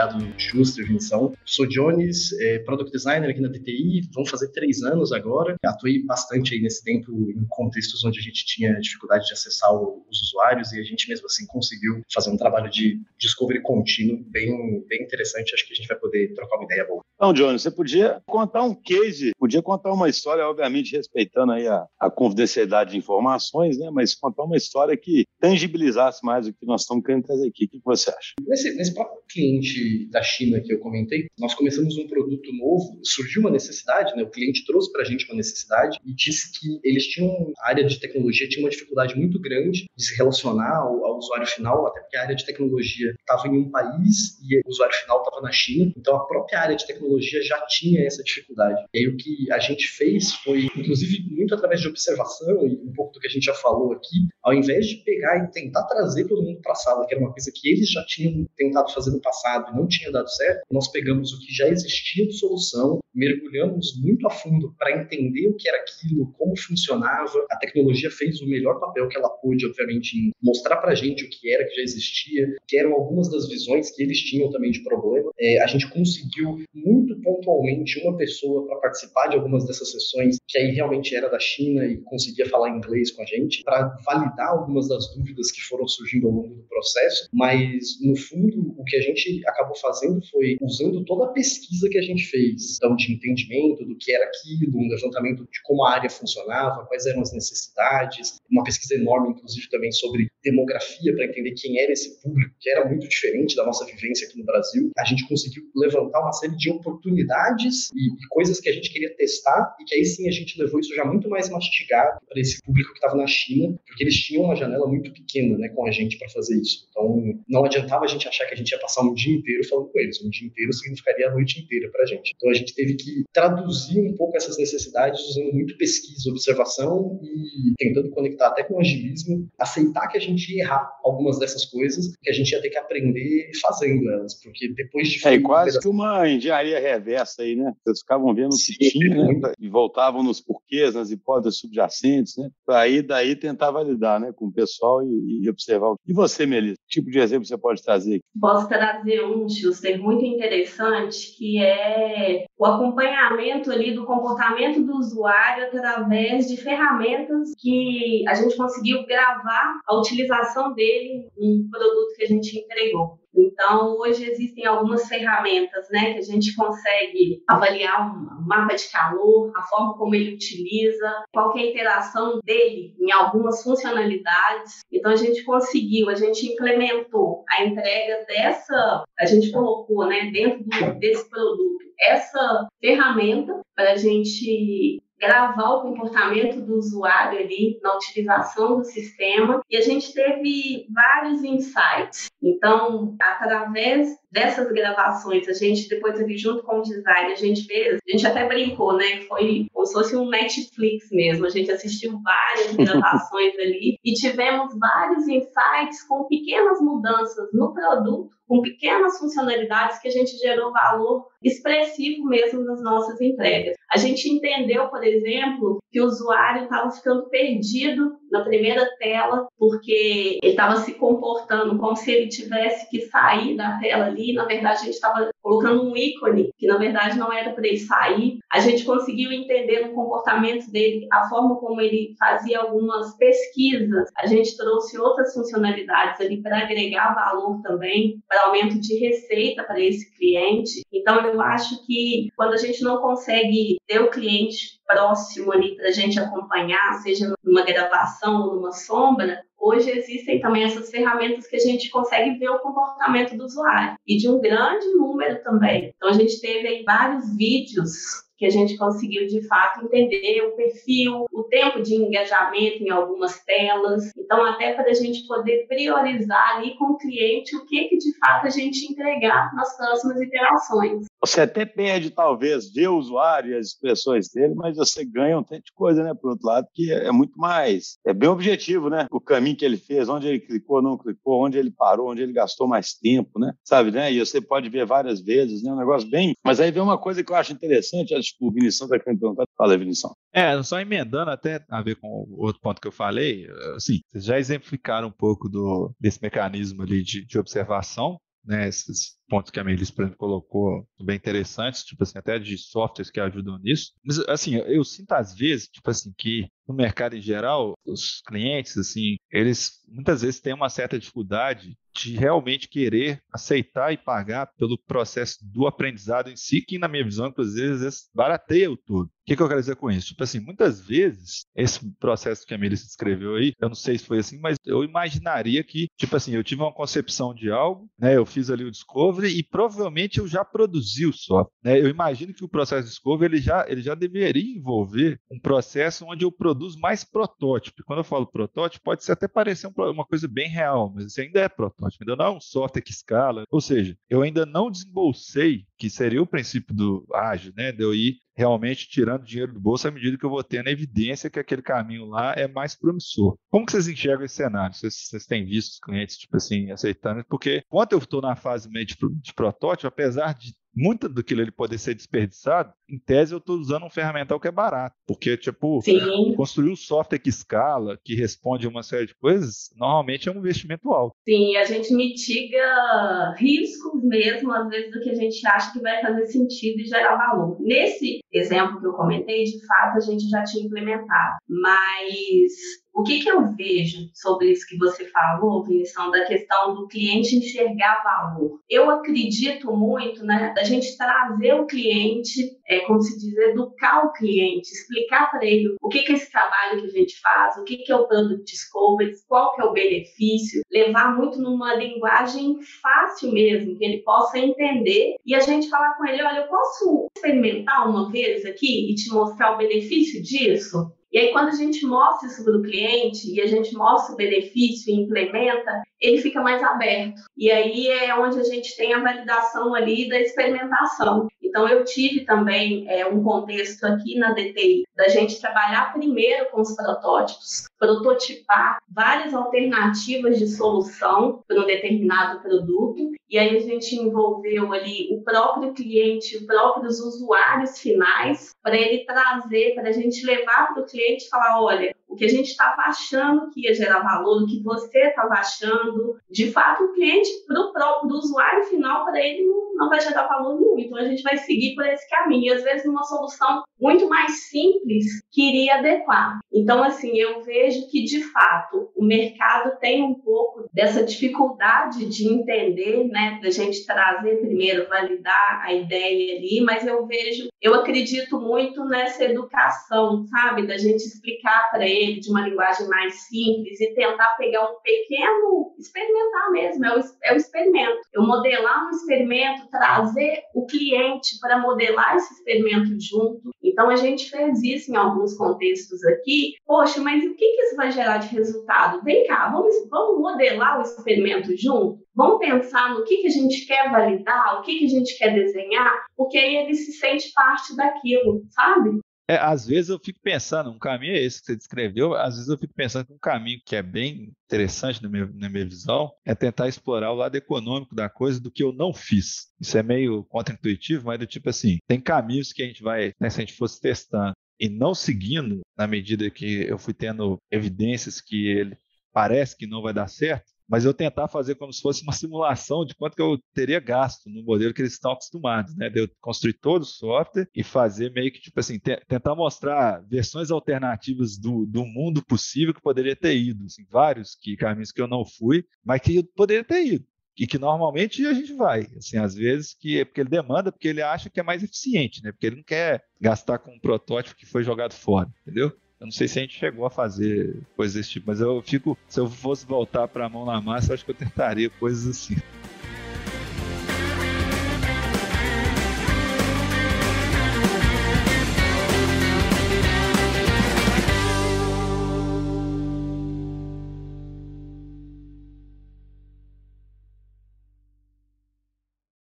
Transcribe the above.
obrigado, Justo e Vinição. Sou Jones, é, Product Designer aqui na DTI, vão fazer três anos agora. Atuei bastante aí nesse tempo em contextos onde a gente tinha dificuldade de acessar o, os usuários e a gente mesmo assim conseguiu fazer um trabalho de discovery contínuo bem, bem interessante. Acho que a gente vai poder trocar uma ideia boa. Então, Jones, você podia contar um case, podia contar uma história, obviamente respeitando aí a, a confidencialidade de informações, né? Mas contar uma história que tangibilizasse mais o que nós estamos querendo trazer aqui. O que você acha? Nesse, nesse próprio cliente da China que eu comentei, nós começamos um produto novo, surgiu uma necessidade, né? O cliente trouxe para a gente uma necessidade e disse que eles tinham, a área de tecnologia tinha uma dificuldade muito grande de se relacionar ao, ao usuário final, até porque a área de tecnologia estava em um país e o usuário final estava na China, então a própria área de tecnologia já tinha essa dificuldade. E aí o que a gente fez foi, inclusive, muito através de observação e um pouco do que a gente já falou aqui, ao invés de pegar e tentar trazer todo mundo para a sala, que era uma coisa que eles já tinham tentado fazer no passado e não tinha dado certo, nós pegamos o que já existia de solução, mergulhamos muito a fundo para entender o que era aquilo, como funcionava. A tecnologia fez o melhor papel que ela pôde, obviamente, em mostrar para a gente o que era que já existia, que eram algumas das visões que eles tinham também de problema. É, a gente conseguiu muito pontualmente uma pessoa para participar de algumas dessas sessões que aí realmente era da China e conseguia falar inglês com a gente, para validar algumas das dúvidas que foram surgindo ao longo do processo, mas no fundo o que a gente acabou fazendo foi usando toda a pesquisa que a gente fez, então de entendimento do que era aquilo, um levantamento de como a área funcionava, quais eram as necessidades, uma pesquisa enorme inclusive também sobre demografia para entender quem era esse público, que era muito diferente da nossa vivência aqui no Brasil. A gente conseguiu levantar uma série de oportunidades e, e coisas que a gente queria testar e que aí sim a gente levou isso já muito mais mastigado para esse público que estava na China, porque eles tinham uma janela muito pequena, né, com a gente para fazer isso. Então, não adiantava a gente achar que a gente ia passar um dia inteiro falando com eles. Um dia inteiro significaria a noite inteira para a gente. Então, a gente teve que traduzir um pouco essas necessidades usando muito pesquisa, observação e tentando conectar até com agilismo, aceitar que a gente ia errar algumas dessas coisas, que a gente ia ter que aprender fazendo elas, porque depois de... É quase que uma engenharia reversa aí, né? Vocês ficavam vendo o que tinha, né? E voltavam nos porquês, nas hipóteses subjacentes, né? Aí daí tentar validar, né? Com o pessoal e, e observar. E você, Melissa, que tipo de exemplo você pode trazer? Posso trazer um, Schuster, muito interessante, que é o acompanhamento ali do comportamento do usuário através de ferramentas que a gente conseguiu gravar a utilização dele em produto que a gente entregou. Então, hoje existem algumas ferramentas né, que a gente consegue avaliar um mapa de calor, a forma como ele utiliza, qual a interação dele em algumas funcionalidades. Então, a gente conseguiu, a gente implementou a entrega dessa, a gente colocou né, dentro do, desse produto essa ferramenta para a gente gravar o comportamento do usuário ali na utilização do sistema e a gente teve vários insights. Então, através dessas gravações, a gente depois ali junto com o design, a gente fez, a gente até brincou, né? Foi como se fosse um Netflix mesmo. A gente assistiu várias gravações ali e tivemos vários insights com pequenas mudanças no produto, com pequenas funcionalidades que a gente gerou valor expressivo mesmo nas nossas entregas. A gente entendeu, por exemplo, que o usuário estava ficando perdido na primeira tela porque ele estava se comportando como se ele tivesse que sair da tela ali. Na verdade, a gente estava colocando um ícone que na verdade não era para ele sair. A gente conseguiu entender no comportamento dele a forma como ele fazia algumas pesquisas. A gente trouxe outras funcionalidades ali para agregar valor também, para aumento de receita para esse cliente. Então eu acho que quando a gente não consegue ter o cliente próximo ali para a gente acompanhar, seja numa gravação ou numa sombra, Hoje existem também essas ferramentas que a gente consegue ver o comportamento do usuário e de um grande número também. Então a gente teve aí vários vídeos que a gente conseguiu de fato entender o perfil, o tempo de engajamento em algumas telas. Então, até para a gente poder priorizar ali com o cliente o que, que de fato a gente entregar nas próximas interações. Você até perde, talvez, ver o usuário e as expressões dele, mas você ganha um tanto de coisa, né? Por outro lado, que é muito mais. É bem objetivo, né? O caminho que ele fez, onde ele clicou, não clicou, onde ele parou, onde ele gastou mais tempo, né? Sabe, né? E você pode ver várias vezes, né? Um negócio bem. Mas aí vem uma coisa que eu acho interessante, acho que o Vinição está querendo perguntar. Fala Vinição. É, só emendando até a ver com o outro ponto que eu falei, assim, vocês já exemplificaram um pouco do, desse mecanismo ali de, de observação, né, esses pontos que a Melissa, por exemplo, colocou bem interessantes, tipo assim, até de softwares que ajudam nisso. Mas, assim, eu sinto às vezes, tipo assim, que no mercado em geral, os clientes, assim, eles muitas vezes têm uma certa dificuldade de realmente querer aceitar e pagar pelo processo do aprendizado em si, que na minha visão, inclusive, barateia o todo. O que, que eu quero dizer com isso? Tipo assim, muitas vezes, esse processo que a Melissa descreveu aí, eu não sei se foi assim, mas eu imaginaria que, tipo assim, eu tive uma concepção de algo, né? Eu fiz ali o discovery e provavelmente eu já produzi o software. Né? Eu imagino que o processo de discovery ele já, ele já deveria envolver um processo onde eu produzo mais protótipo. Quando eu falo protótipo, pode ser até parecer uma coisa bem real, mas isso ainda é protótipo, ainda não é um software que escala. Ou seja, eu ainda não desembolsei, que seria o princípio do ágil, né? De eu ir realmente tirando dinheiro do bolso à medida que eu vou tendo evidência que aquele caminho lá é mais promissor. Como que vocês enxergam esse cenário? Vocês, vocês têm visto os clientes, tipo assim, aceitando? Porque quando eu estou na fase meio de, de protótipo, apesar de muito daquilo ele poder ser desperdiçado, em tese eu estou usando um ferramental que é barato, porque, tipo, Sim. construir um software que escala, que responde a uma série de coisas, normalmente é um investimento alto. Sim, a gente mitiga riscos mesmo, às vezes, do que a gente acha que vai fazer sentido e gerar valor. Nesse exemplo que eu comentei, de fato, a gente já tinha implementado, mas o que, que eu vejo sobre isso que você falou, Vinição, da questão do cliente enxergar valor? Eu acredito muito né, da gente trazer o cliente, é, como se diz, educar o cliente, explicar para ele o que, que é esse trabalho que a gente faz, o que, que é o Product Discovery, qual que é o benefício, levar muito numa linguagem fácil mesmo, que ele possa entender e a gente falar com ele, olha, eu posso experimentar uma vez aqui e te mostrar o benefício disso? E aí, quando a gente mostra isso para o cliente e a gente mostra o benefício e implementa, ele fica mais aberto. E aí é onde a gente tem a validação ali da experimentação. Então, eu tive também é, um contexto aqui na DTI da gente trabalhar primeiro com os protótipos, prototipar várias alternativas de solução para um determinado produto, e aí a gente envolveu ali o próprio cliente, os próprios usuários finais, para ele trazer, para a gente levar para o cliente e falar: olha, o que a gente estava achando que ia gerar valor, o que você estava achando, de fato, o cliente, para o usuário final, para ele não, não vai gerar valor nenhum. Então, a gente vai seguir por esse caminho. E, às vezes, uma solução muito mais simples que iria adequar. Então, assim, eu vejo que, de fato, o mercado tem um pouco dessa dificuldade de entender, né, da gente trazer primeiro, validar a ideia ali, mas eu vejo, eu acredito muito nessa educação, sabe, da gente explicar para ele de uma linguagem mais simples e tentar pegar um pequeno, experimentar mesmo, é o, é o experimento. Eu modelar um experimento, trazer o cliente para modelar esse experimento junto. Então a gente fez isso em alguns contextos aqui. Poxa, mas o que, que isso vai gerar de resultado? Vem cá, vamos, vamos modelar o experimento junto? Vamos pensar no que, que a gente quer validar, o que, que a gente quer desenhar, porque aí ele se sente parte daquilo, sabe? É, às vezes eu fico pensando, um caminho é esse que você descreveu, às vezes eu fico pensando que um caminho que é bem interessante na minha, na minha visão é tentar explorar o lado econômico da coisa do que eu não fiz. Isso é meio contra-intuitivo, mas do tipo assim, tem caminhos que a gente vai, né, se a gente fosse testando e não seguindo na medida que eu fui tendo evidências que ele parece que não vai dar certo, mas eu tentar fazer como se fosse uma simulação de quanto que eu teria gasto no modelo que eles estão acostumados, né? De eu construir todo o software e fazer meio que, tipo assim, tentar mostrar versões alternativas do, do mundo possível que poderia ter ido, assim, vários que, caminhos que eu não fui, mas que eu poderia ter ido. E que normalmente a gente vai, assim, às vezes que é porque ele demanda, porque ele acha que é mais eficiente, né? Porque ele não quer gastar com um protótipo que foi jogado fora, entendeu? Eu não sei se a gente chegou a fazer coisas desse tipo, mas eu fico, se eu fosse voltar para a mão na massa, acho que eu tentaria coisas assim.